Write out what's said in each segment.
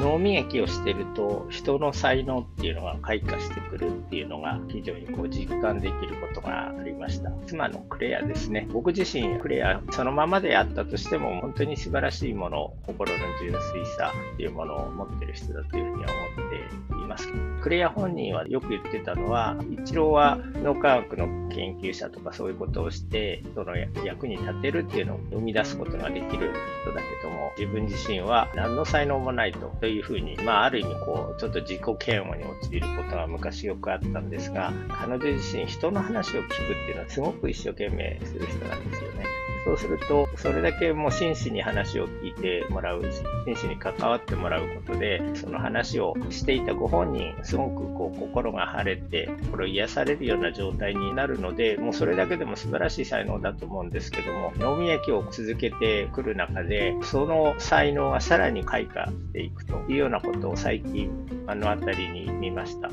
脳磨きをしてると人の才能っていうのが開花してくるっていうのが非常にこう実感できることがありました。妻のクレアですね。僕自身クレアそのままであったとしても本当に素晴らしいもの心の純粋さっていうものを持ってる人だというふうには思っています。クレア本人はよく言ってたのは一郎は脳科学の研究者とかそういうことをしてその役に立てるっていうのを生み出すことができる人だけども自分自身は何の才能もないと。いうふうに、まあ、ある意味こう、ちょっと自己嫌悪に陥ることは昔よくあったんですが、彼女自身人の話を聞くっていうのはすごく一生懸命する人なんです。そうすると、それだけもう真摯に話を聞いてもらうし、真摯に関わってもらうことで、その話をしていたご本人、すごくこう心が晴れて、心癒されるような状態になるので、もうそれだけでも素晴らしい才能だと思うんですけども、脳磨きを続けてくる中で、その才能がさらに開花していくというようなことを最近、あの辺りに見ました。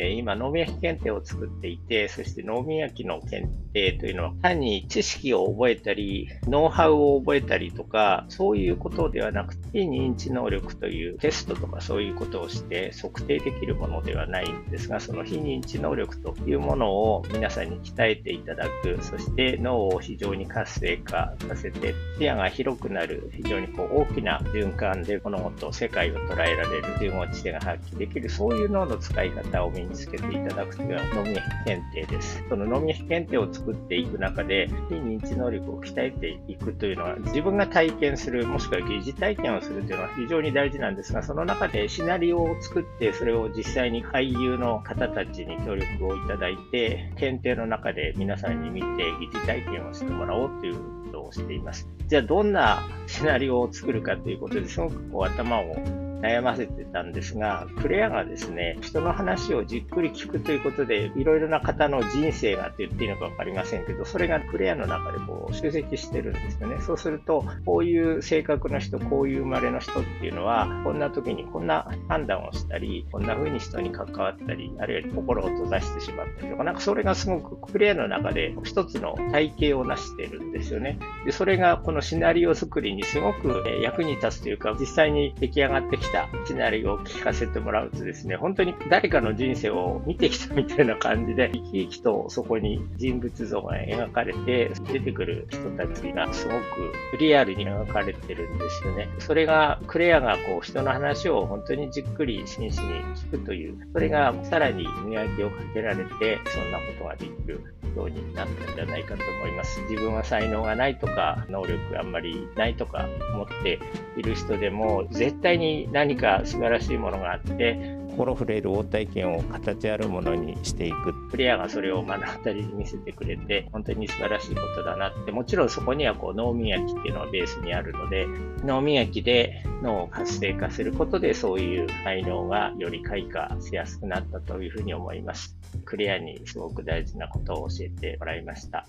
え今、脳みやき検定を作っていて、そして脳みやきの検定というのは、単に知識を覚えたり、ノウハウを覚えたりとか、そういうことではなくて、認知能力というテストとかそういうことをして測定できるものではないんですが、その非認知能力というものを皆さんに鍛えていただく、そして脳を非常に活性化させて、視野が広くなる、非常にこう大きな循環で物事、世界を捉えられる、自分を知性が発揮できる、そういう脳の使い方を身につけていただくというのは脳みやき検定です。その脳みやき検定を作っていく中で、非認知能力を鍛えていくというのは、自分が体験する、もしくは疑似体験をするというのは非常に大事なんですが、その中でシナリオを作って、それを実際に俳優の方たちに協力をいただいて、検定の中で皆さんに見て疑似体験をしてもらおうということをしています。じゃあどんなシナリオを作るかということですごくこう頭を悩ませてたんですが、クレアがですね、人の話をじっくり聞くということで、いろいろな方の人生がって言っていいのかわかりませんけど、それがクレアの中でこう集積してるんですよね。そうすると、こういう性格の人、こういう生まれの人っていうのは、こんな時にこんな判断をしたり、こんな風に人に関わったり、あるいは心を閉ざしてしまったりとか、なんかそれがすごくクレアの中で一つの体系を成してるんですよね。で、それがこのシナリオ作りにすごく役に立つというか、実際に出来上がってきたシナリオを聞かせてもらうとですね、本当に誰かの人生を見てきたみたいな感じで、生き生きとそこに人物像が描かれて、出てくる人たちがすごくリアルに描かれてるんですよね。それが、クレアがこう人の話を本当にじっくり真摯に聞くという、それがさらに磨きをかけられて、そんなことができるようになったんじゃないかと思います。自分は才能がないとか、能力があんまりないとか思っている人でも、絶対に何か素晴らしいものがあって、心触れる応体験を形あるものにしていく。プレイヤーがそれを目の当たりに見せてくれて、本当に素晴らしいことだなって、もちろんそこにはこう脳磨きっていうのがベースにあるので、脳磨きで脳を活性化することで、そういう才能がより開花しやすくなったというふうに思います。クリアにすごく大事なことを教えてもらいました。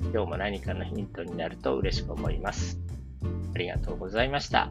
今日も何かのヒントになると嬉しく思います。ありがとうございました。